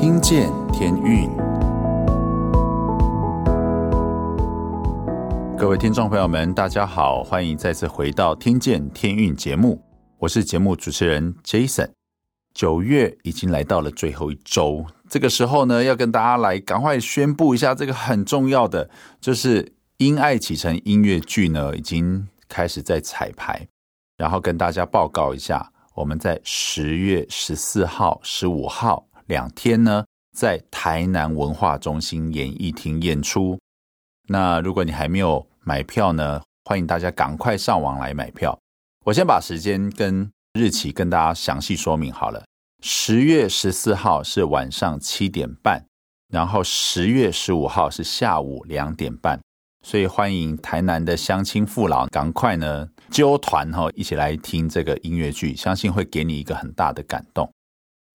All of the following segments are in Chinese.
听见天运，各位听众朋友们，大家好，欢迎再次回到《听见天运》节目，我是节目主持人 Jason。九月已经来到了最后一周，这个时候呢，要跟大家来赶快宣布一下这个很重要的，就是《因爱启程》音乐剧呢，已经开始在彩排，然后跟大家报告一下。我们在十月十四号、十五号两天呢，在台南文化中心演艺厅演出。那如果你还没有买票呢，欢迎大家赶快上网来买票。我先把时间跟日期跟大家详细说明好了。十月十四号是晚上七点半，然后十月十五号是下午两点半。所以欢迎台南的乡亲父老赶快呢揪团哈，一起来听这个音乐剧，相信会给你一个很大的感动。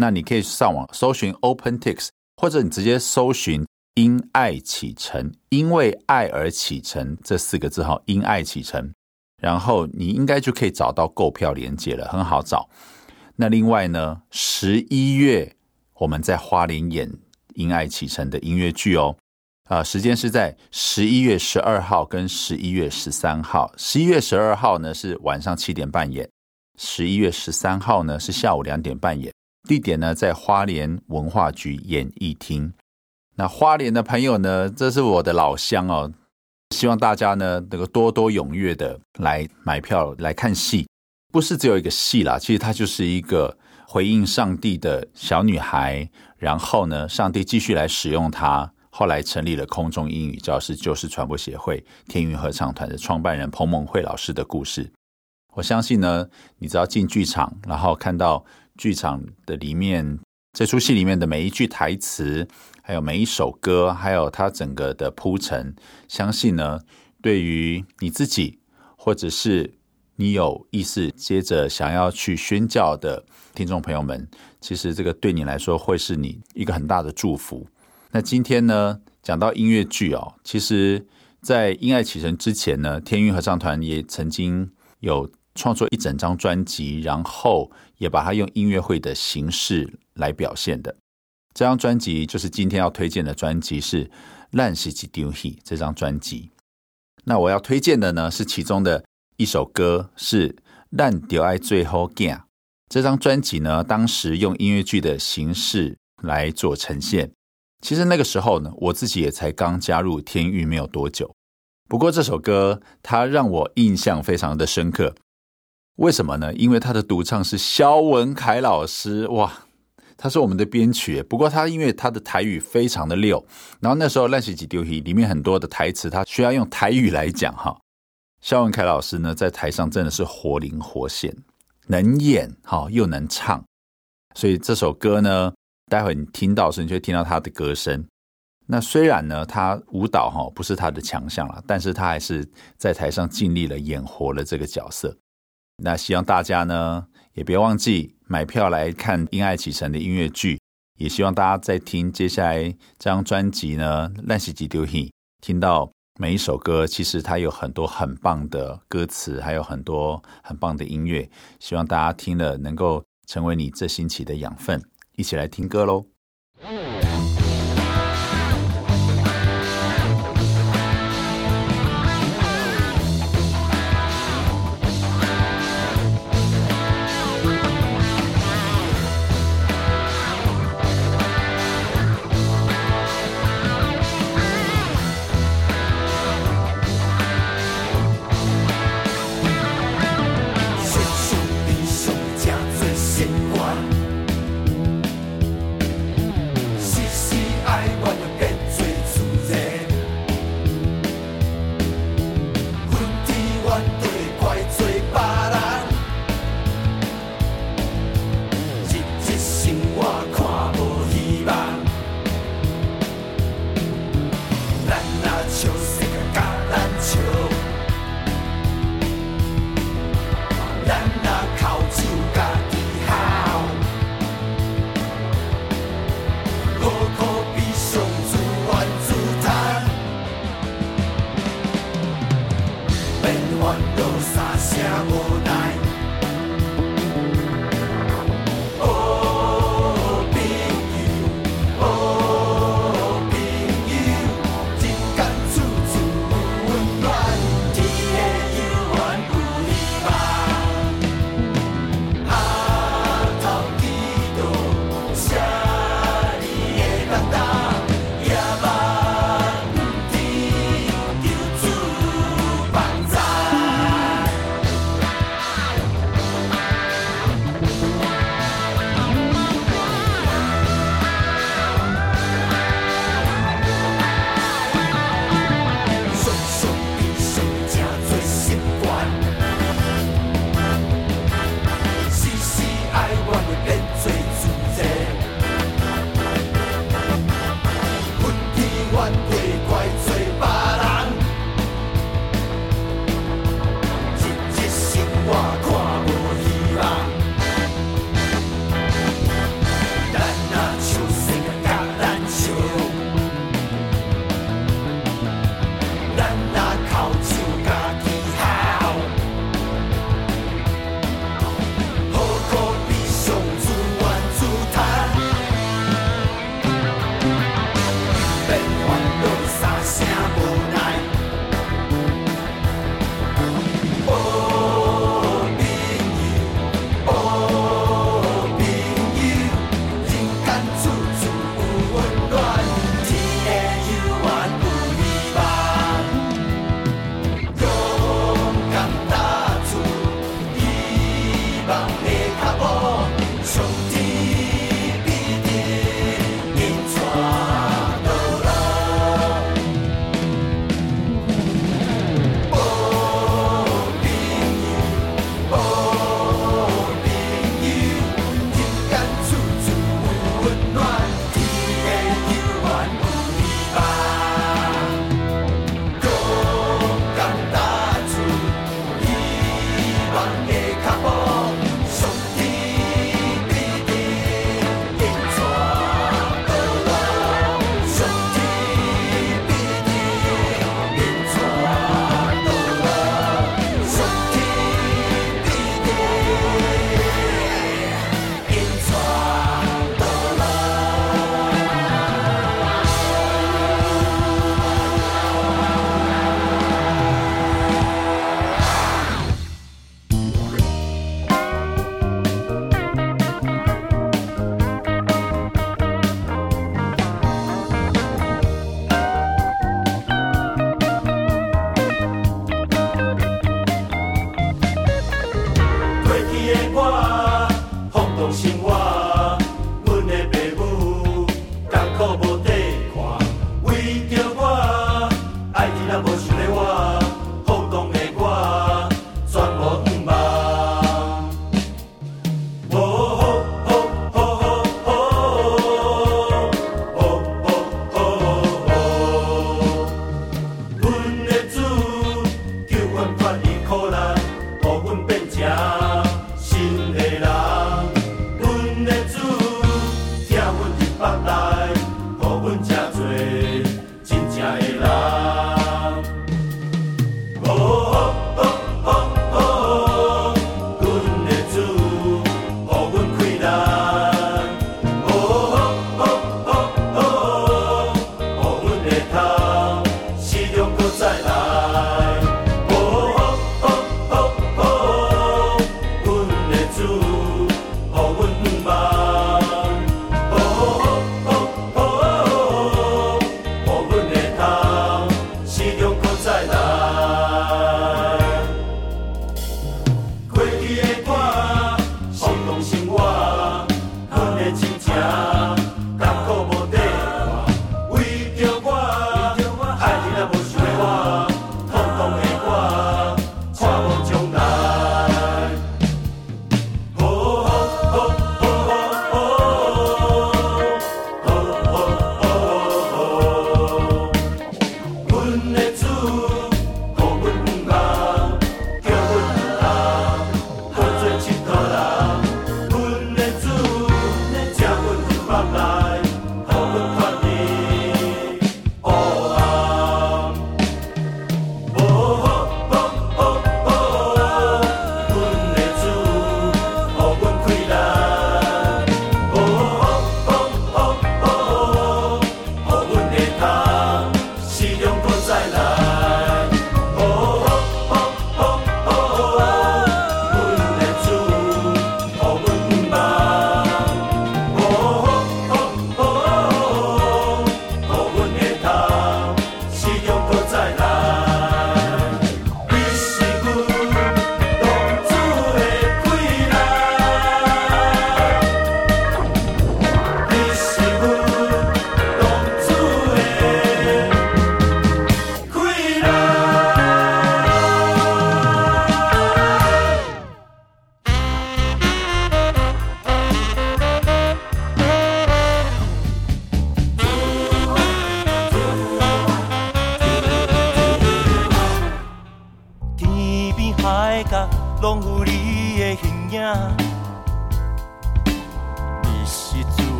那你可以上网搜寻 OpenTix，或者你直接搜寻“因爱启程”，因为爱而启程这四个字哈，“因爱启程”，然后你应该就可以找到购票连接了，很好找。那另外呢，十一月我们在花莲演《因爱启程》的音乐剧哦。啊，时间是在十一月十二号跟十一月十三号。十一月十二号呢是晚上七点半演，十一月十三号呢是下午两点半演。地点呢在花莲文化局演艺厅。那花莲的朋友呢，这是我的老乡哦，希望大家呢能够多多踊跃的来买票来看戏。不是只有一个戏啦，其实它就是一个回应上帝的小女孩，然后呢，上帝继续来使用她。后来成立了空中英语教室救世传播协会天韵合唱团的创办人彭孟惠老师的故事。我相信呢，你只要进剧场，然后看到剧场的里面这出戏里面的每一句台词，还有每一首歌，还有它整个的铺陈，相信呢，对于你自己，或者是你有意识接着想要去宣教的听众朋友们，其实这个对你来说会是你一个很大的祝福。那今天呢，讲到音乐剧哦，其实，在《因爱启程》之前呢，天韵合唱团也曾经有创作一整张专辑，然后也把它用音乐会的形式来表现的。这张专辑就是今天要推荐的专辑，是《咱是一场戏》这张专辑。那我要推荐的呢，是其中的一首歌，是《咱就爱做好囝》。这张专辑呢，当时用音乐剧的形式来做呈现。其实那个时候呢，我自己也才刚加入天域没有多久。不过这首歌它让我印象非常的深刻，为什么呢？因为他的独唱是萧文凯老师，哇，他是我们的编曲。不过他因为他的台语非常的溜，然后那时候《咱是一场戏》里面很多的台词，他需要用台语来讲哈。萧文凯老师呢，在台上真的是活灵活现，能演哈又能唱，所以这首歌呢。待会你听到时，你就会听到他的歌声。那虽然呢，他舞蹈哈不是他的强项了，但是他还是在台上尽力了演活了这个角色。那希望大家呢也别忘记买票来看《因爱启程》的音乐剧。也希望大家在听接下来这张专辑呢《咱是一场戏》，听到每一首歌，其实它有很多很棒的歌词，还有很多很棒的音乐。希望大家听了能够成为你这星期的养分。一起来听歌喽！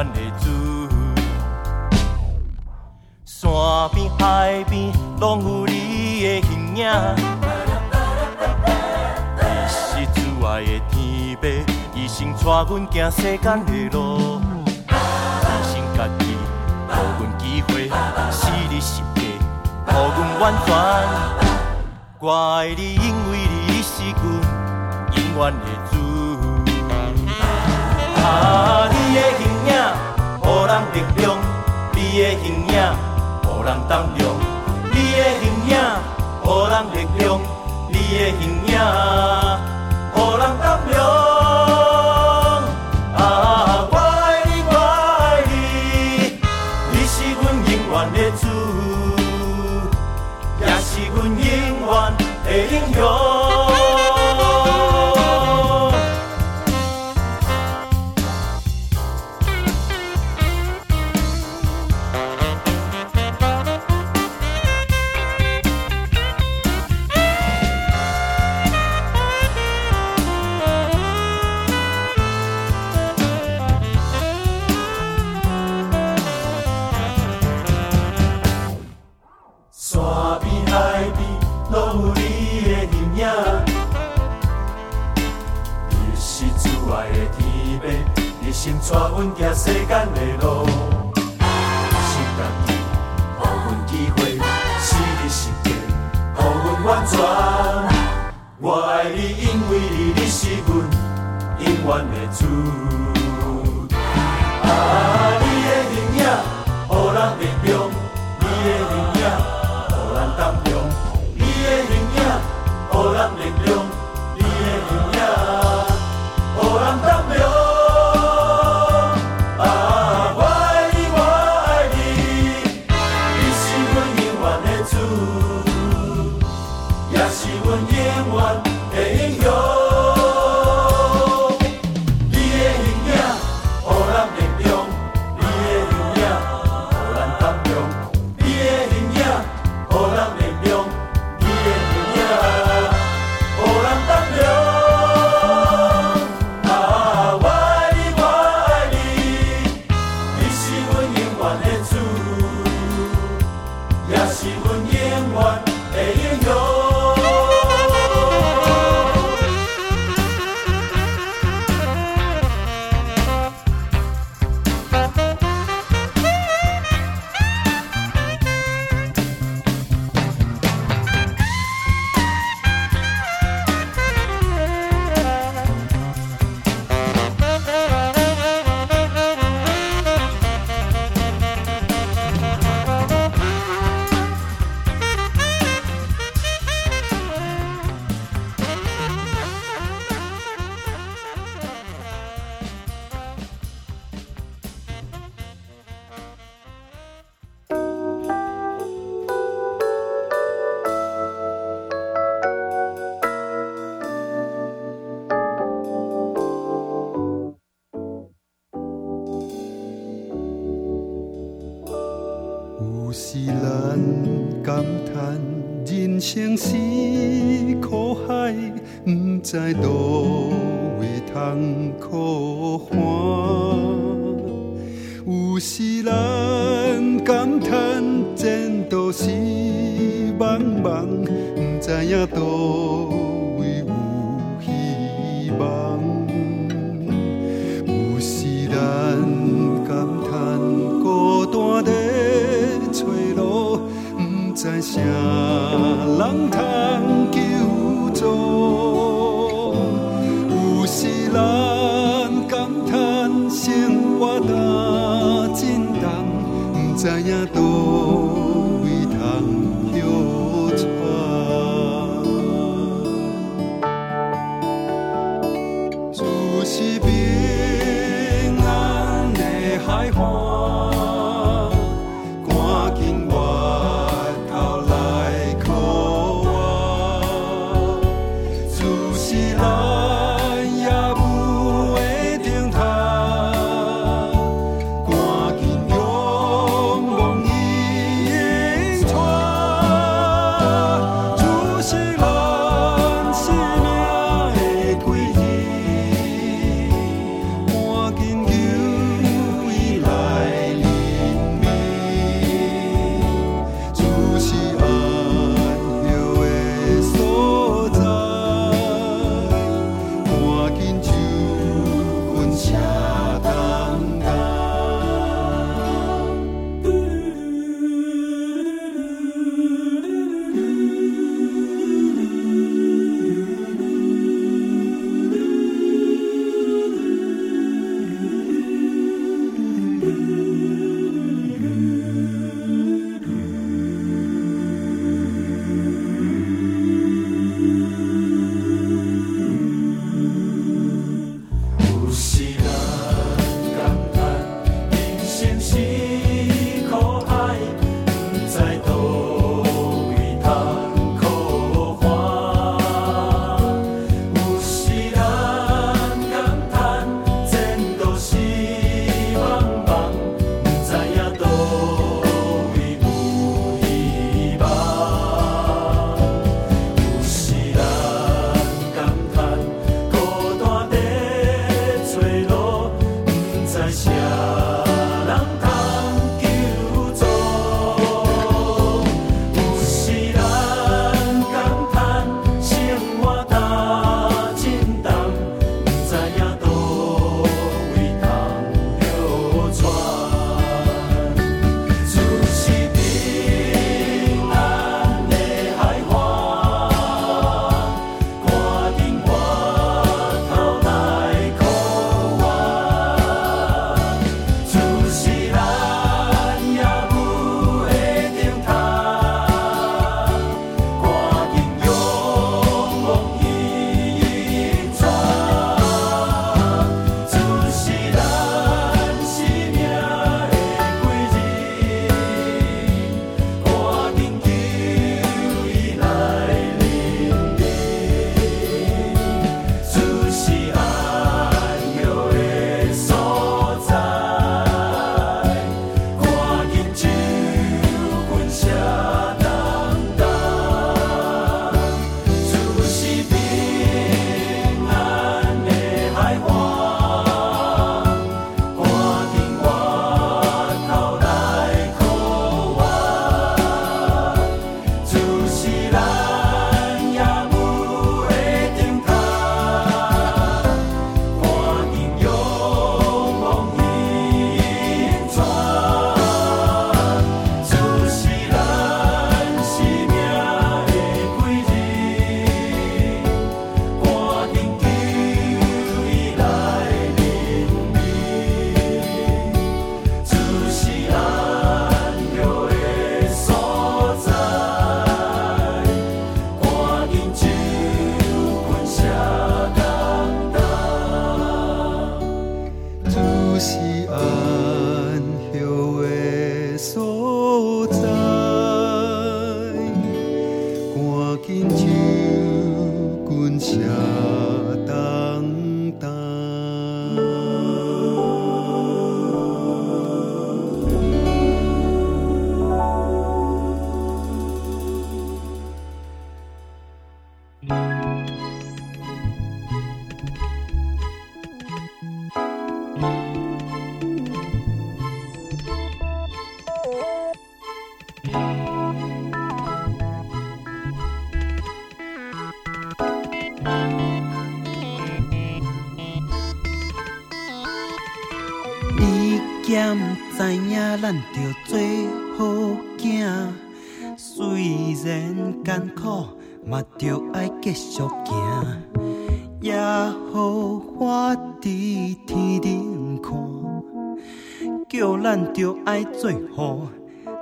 阮的主，山边海边拢有你的形影。你是挚爱的天父，一生带阮行世间路。己，给阮机会，是你是你，给阮完全。我爱你，因为你你是阮永远的。啊！你的形影，予人力量，你的形影，予人胆量，你的形影，予人力量，你的形影，予人胆量。阮行世间的路。是家己，予阮机会，是你实践，予阮完全。我爱你，因为你,你是阮永远的主。咱感叹前途是茫茫，不知影倒位有希望。有时咱感叹孤单在找路，不知啥人通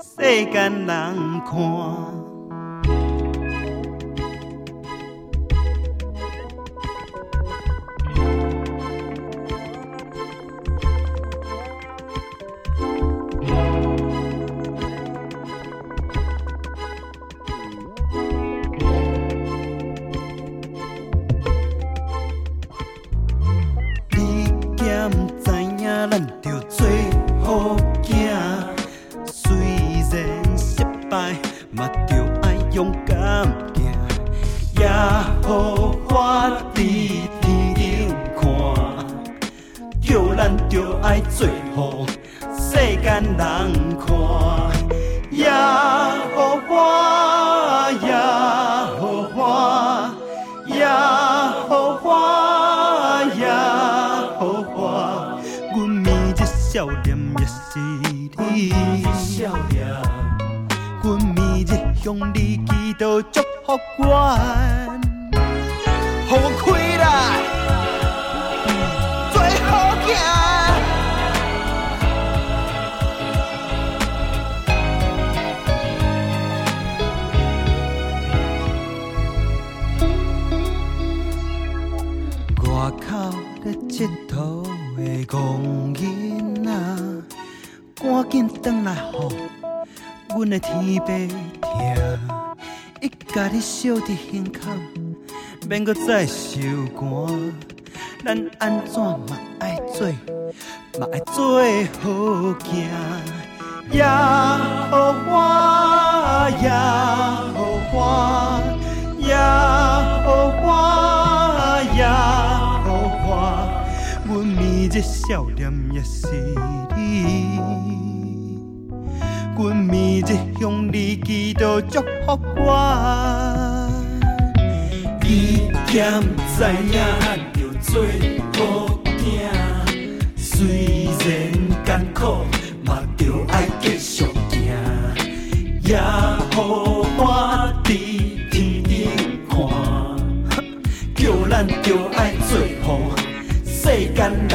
世间人看。咱安怎嘛爱做，嘛爱做好囝。也好我，也好我，也好我，也好我。阮面这笑脸也是你，阮面这向你祈祷祝福我。你兼知影，做好囝。虽然艰苦，嘛着爱继续行。也好我伫天顶看，叫咱着爱做好世间人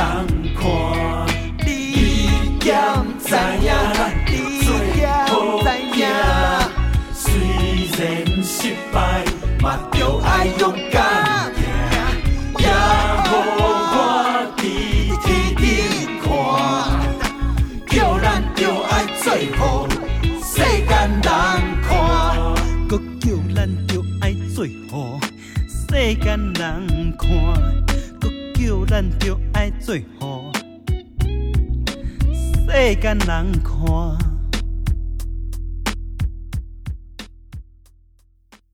咱着爱做好世间人看。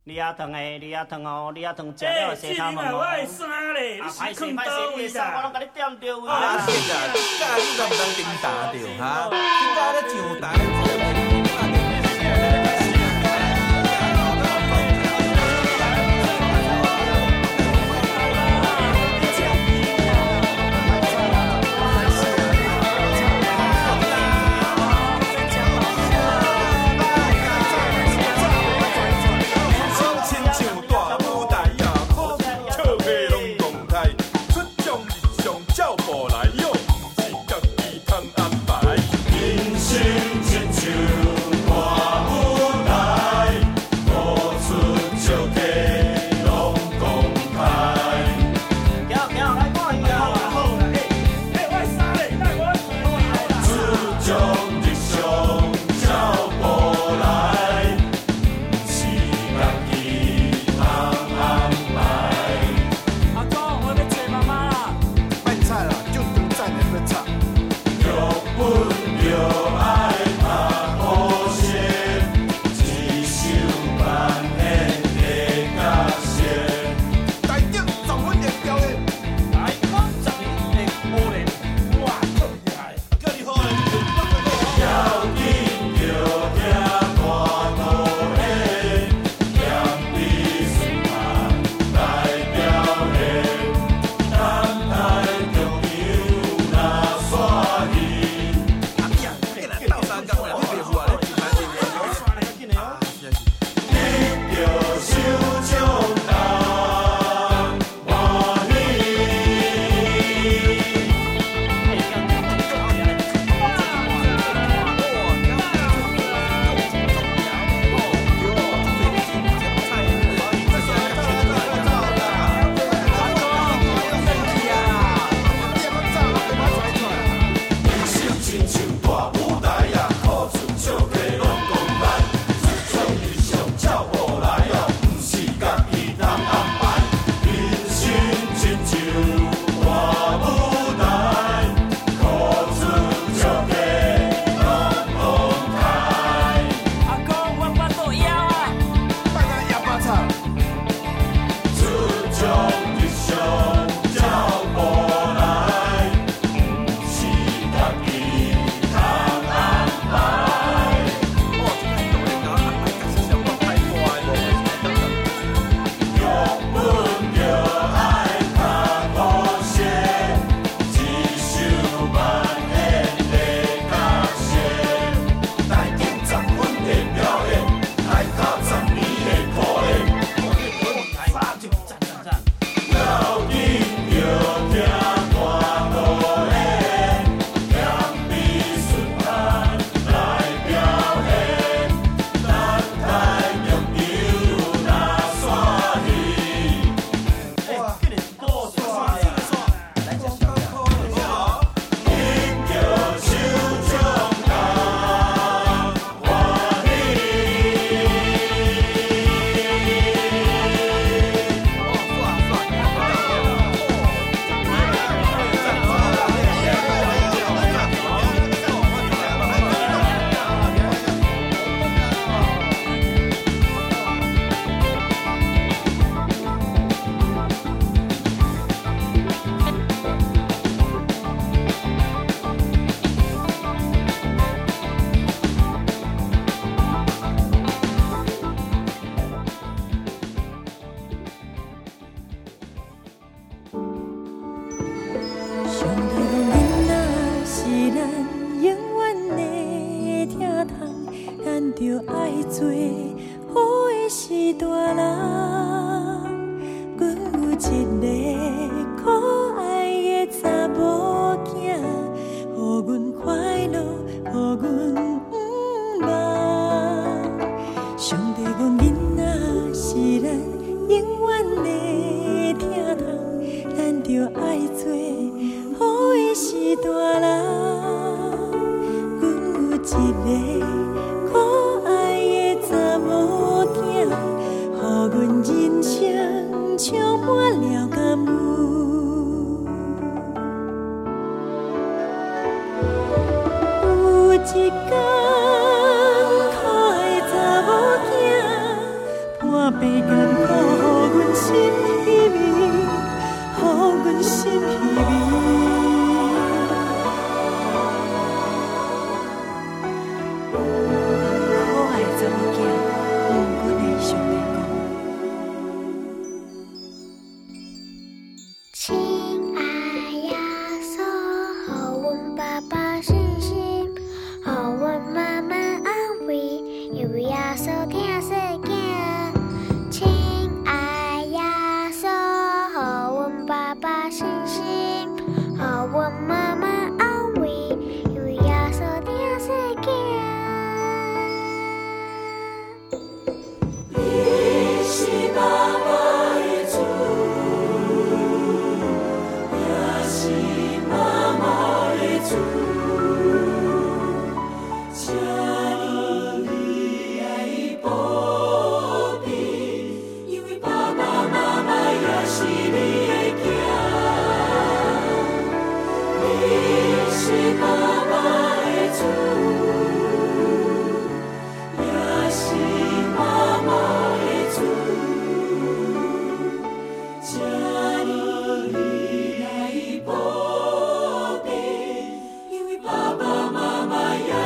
你牙疼诶，你牙疼哦，你牙疼食了洗头毛哦。啊，歹势歹势，你的衫我拢甲你点着位啊！是啊，今仔你都毋通顶打着哈，今仔咧上台。着爱做好的是大人，阮有一个可爱的查某仔，予阮人生充满了感恩。有一天，可爱查某仔半病艰苦，予阮心。to people.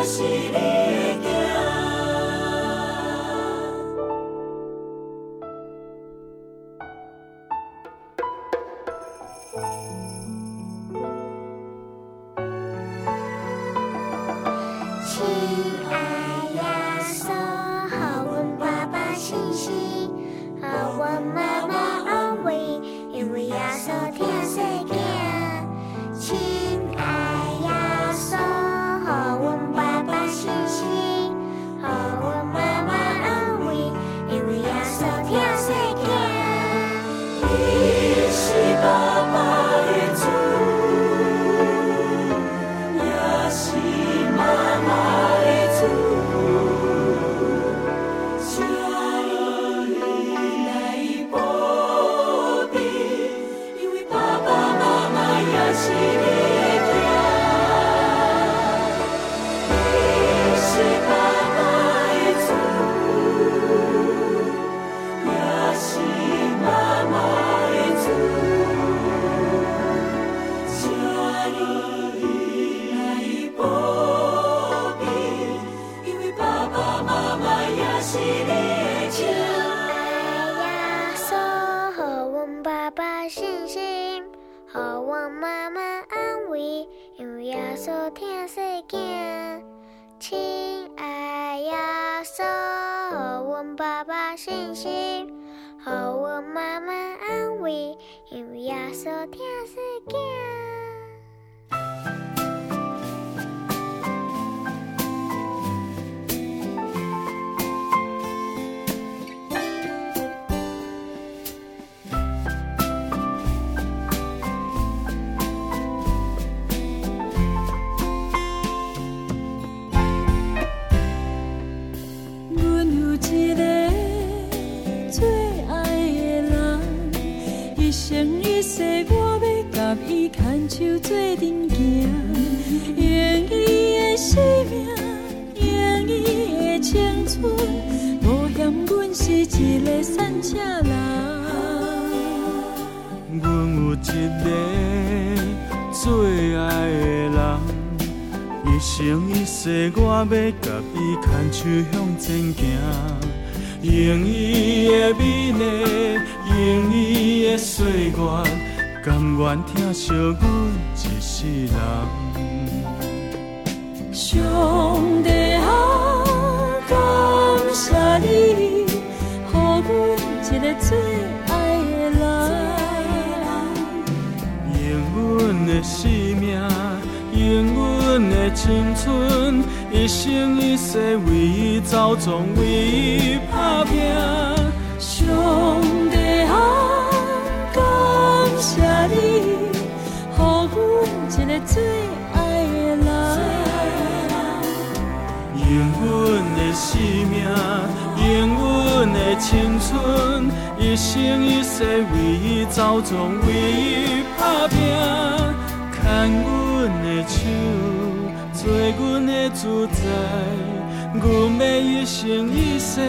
Yeshua. 这我要甲伊牵手向前行，用伊的美丽，用伊的岁月，甘愿疼惜阮一世人。上帝啊，感谢你，给阮一个最爱的人，用阮的生命，用阮的青春。一生一世为伊走闯，为伊打拼。上帝啊，感谢你，予阮一个最爱的人。用阮的生命，用阮的青春，一生一世为伊走闯，为伊打拼。牵阮的手。做阮的主宰，阮要一生一世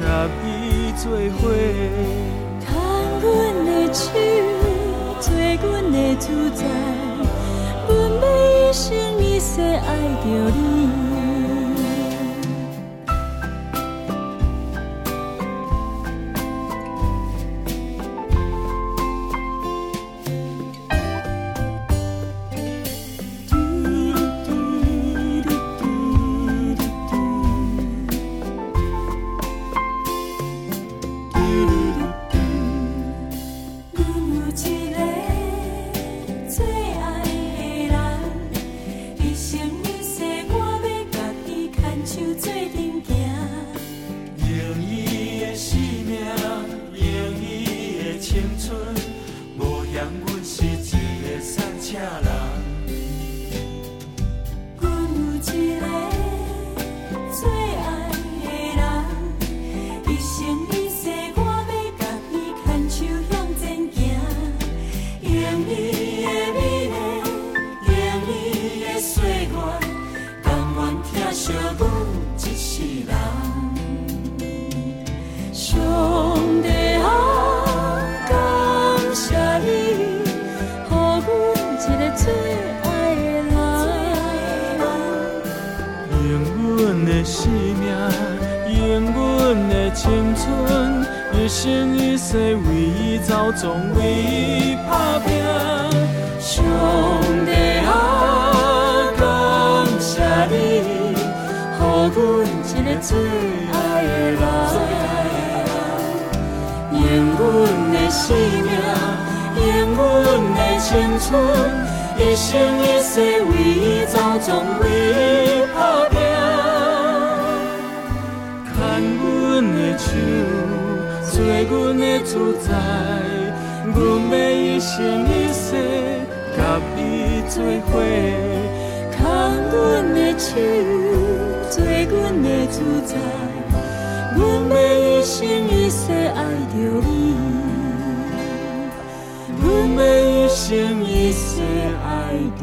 甲你做伙，牵阮的手，做阮的主宰，阮要一生一世爱着你。阮要一生一世甲你做伙，牵阮的手，做阮的主宰。阮要一生一世爱着你，阮要一生一世爱着。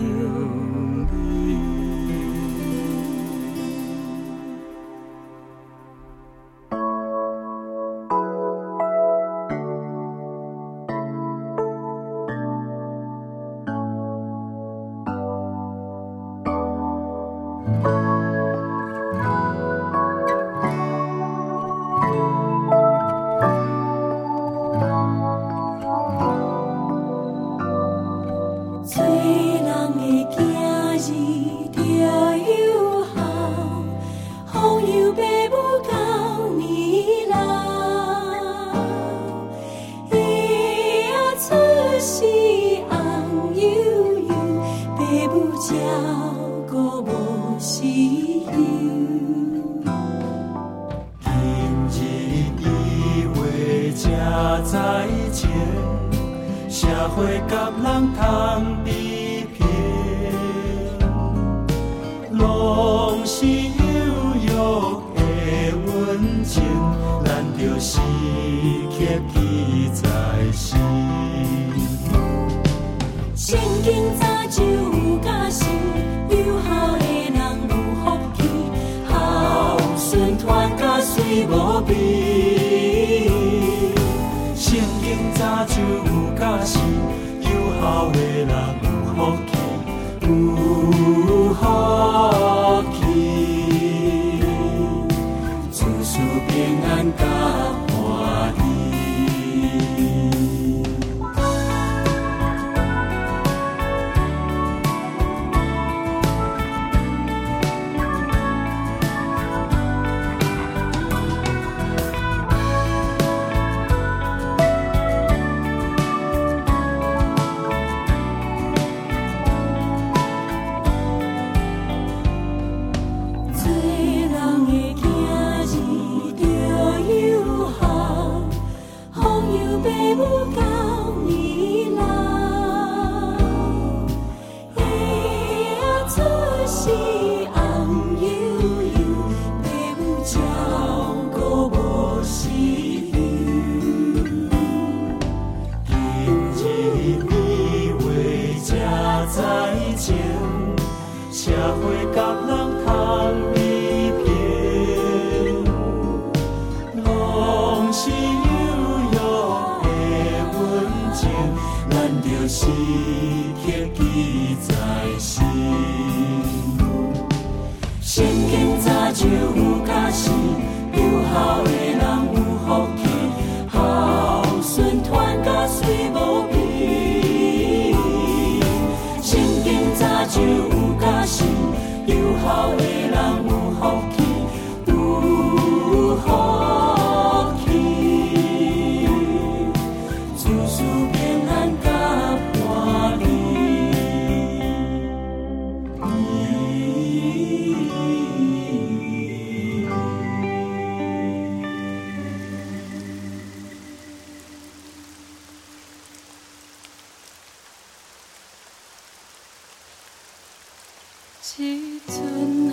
一阵雨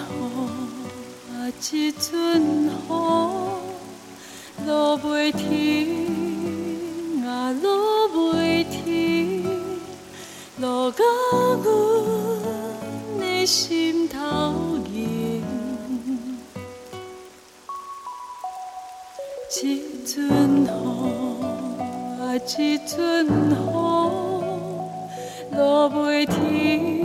啊一阵雨，落袂停啊落袂停，落甲阮的心头墘。一阵雨啊一阵雨，落袂停。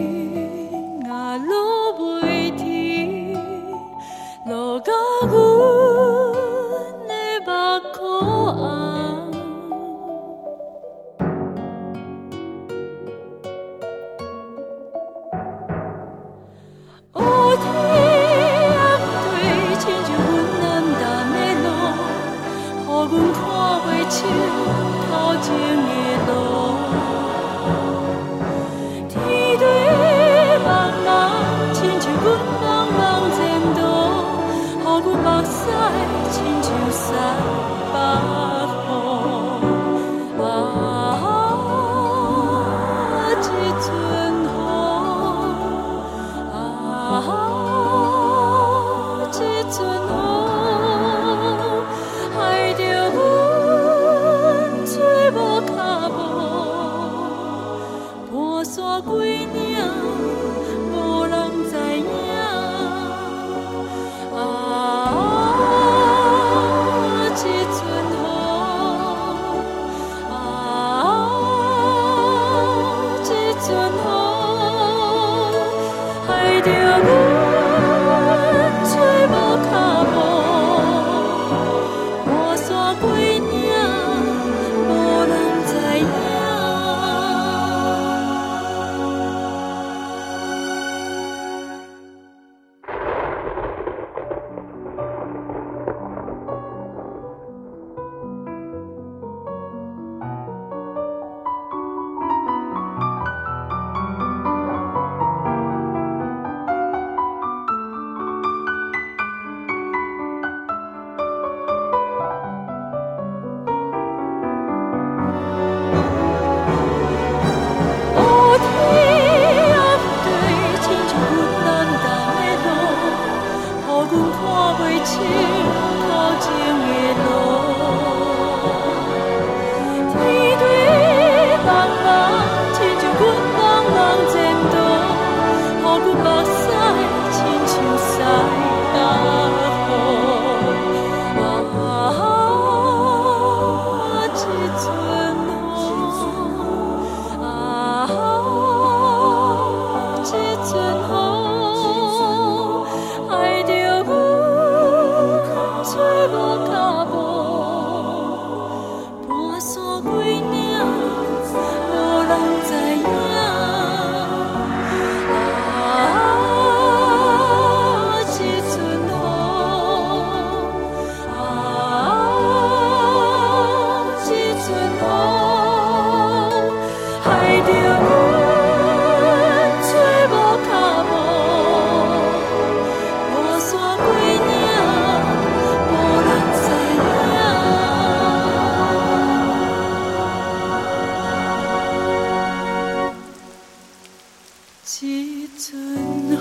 一阵雨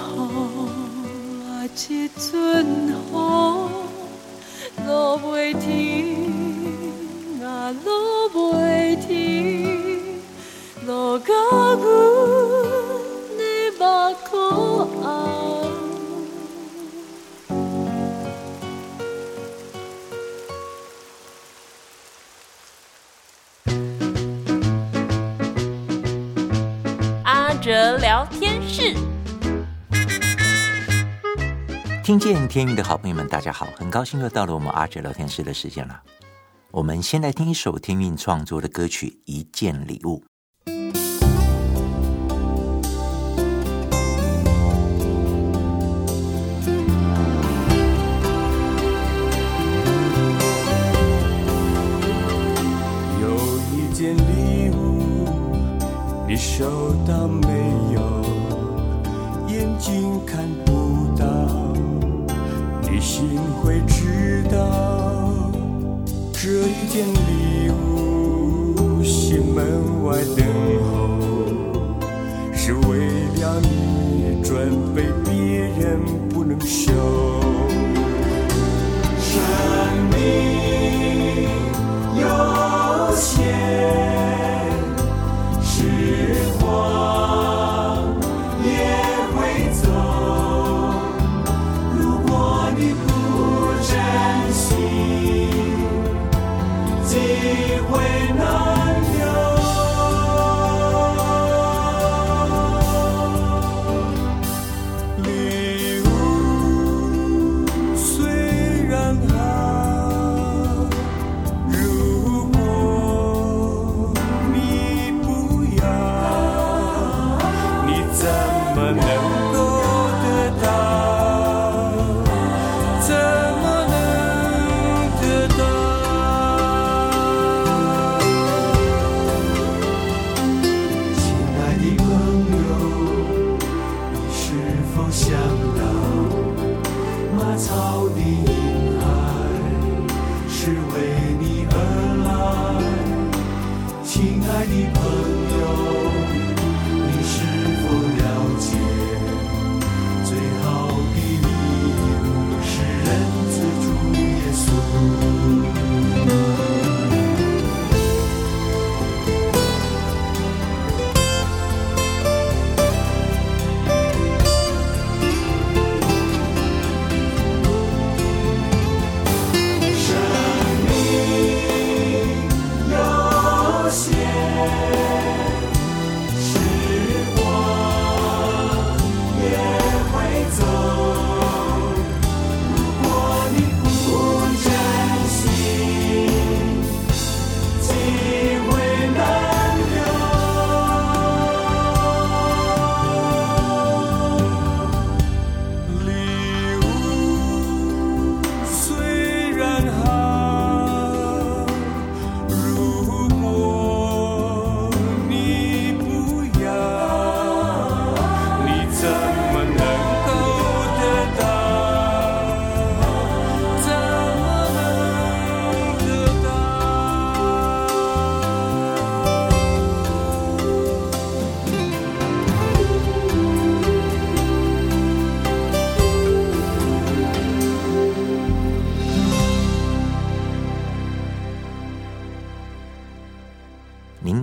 啊，一阵雨，落袂停啊，落袂停，落到。听见天韵的好朋友们，大家好，很高兴又到了我们阿哲聊天室的时间了。我们先来听一首天韵创作的歌曲《一件礼物》。有一件礼物，你收到没有？眼睛看不，心会知道。这一件礼物，心门外等候，是为了你准备，别人不能收。生命有限，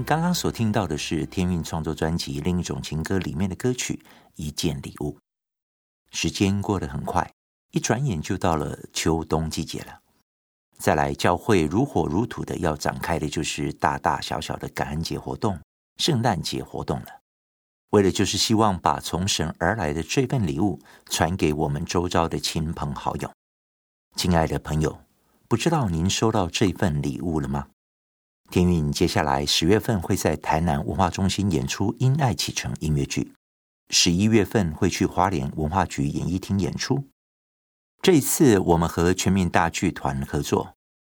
刚刚所听到的是天韵创作专辑《另一种情歌》里面的歌曲《一件礼物》。时间过得很快，一转眼就到了秋冬季节了。再来，教会如火如荼的要展开的就是大大小小的感恩节活动、圣诞节活动了。为了就是希望把从神而来的这份礼物传给我们周遭的亲朋好友。亲爱的朋友，不知道您收到这份礼物了吗？天韵接下来十月份会在台南文化中心演出《因爱启程》音乐剧，十一月份会去花莲文化局演艺厅演出。这一次，我们和全民大剧团合作，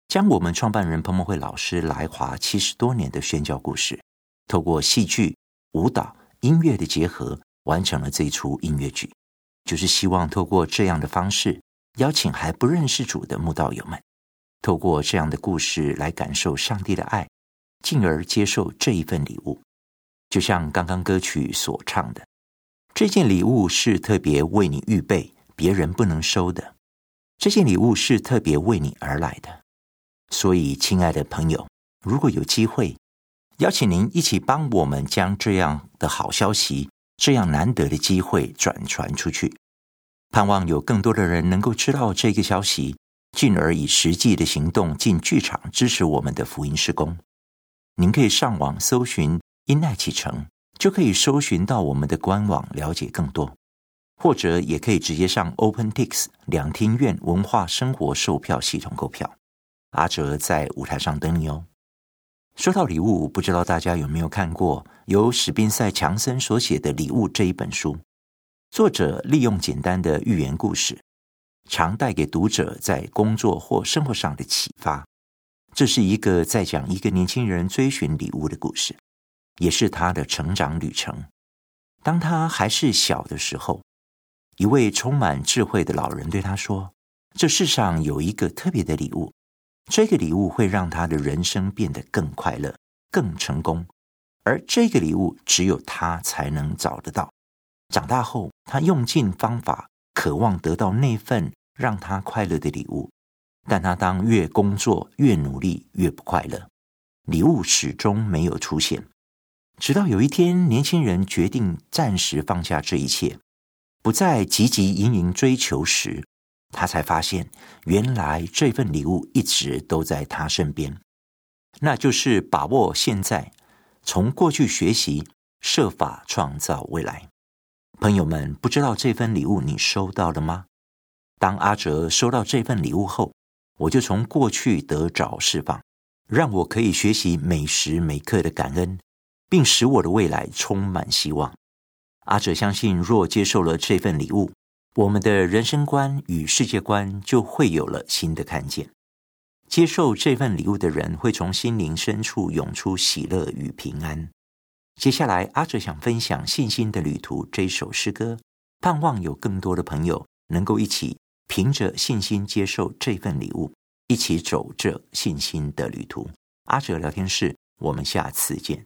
将我们创办人彭蒙惠老师来华七十多年的宣教故事，透过戏剧、舞蹈、音乐的结合，完成了这一出音乐剧。就是希望透过这样的方式，邀请还不认识主的慕道友们。透过这样的故事来感受上帝的爱，进而接受这一份礼物。就像刚刚歌曲所唱的，这件礼物是特别为你预备，别人不能收的。这件礼物是特别为你而来的。所以，亲爱的朋友，如果有机会，邀请您一起帮我们将这样的好消息这样难得的机会转传出去，盼望有更多的人能够知道这个消息，进而以实际的行动进剧场支持我们的福音事工。您可以上网搜寻“因爱启程”，就可以搜寻到我们的官网，了解更多。或者也可以直接上 OpenTix 两厅院文化生活售票系统购票。阿哲在舞台上等你哦。说到礼物，不知道大家有没有看过由史宾塞·强森所写的《礼物》这一本书？作者利用简单的寓言故事，常带给读者在工作或生活上的启发。这是一个在讲一个年轻人追寻礼物的故事，也是他的成长旅程。当他还是小的时候，一位充满智慧的老人对他说：“这世上有一个特别的礼物。”这个礼物会让他的人生变得更快乐、更成功，而这个礼物只有他才能找得到。长大后，他用尽方法，渴望得到那份让他快乐的礼物，但他当越工作越努力，越不快乐，礼物始终没有出现。直到有一天，年轻人决定暂时放下这一切，不再汲汲营营追求时，他才发现，原来这份礼物一直都在他身边，那就是把握现在，从过去学习，设法创造未来。朋友们，不知道这份礼物你收到了吗？当阿哲收到这份礼物后，我就从过去得着释放，让我可以学习每时每刻的感恩，并使我的未来充满希望。阿哲相信，若接受了这份礼物，我们的人生观与世界观就会有了新的看见。接受这份礼物的人会从心灵深处涌出喜乐与平安。接下来，阿哲想分享《信心的旅途》这首诗歌，盼望有更多的朋友能够一起凭着信心接受这份礼物一起走着信心的旅途。阿哲聊天室我们下次见。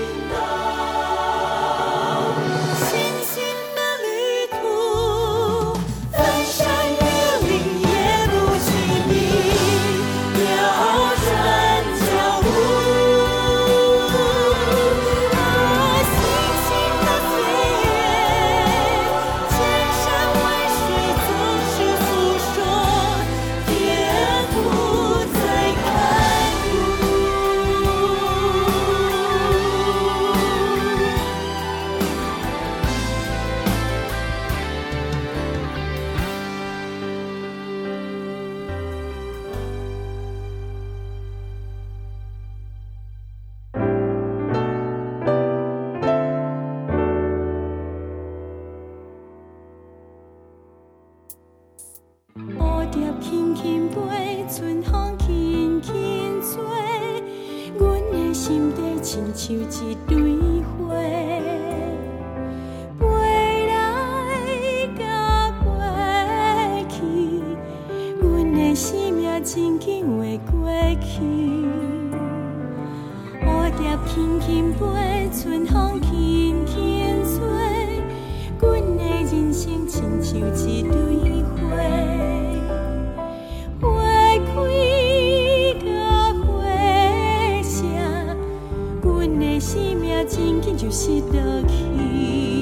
生命亲像一蕊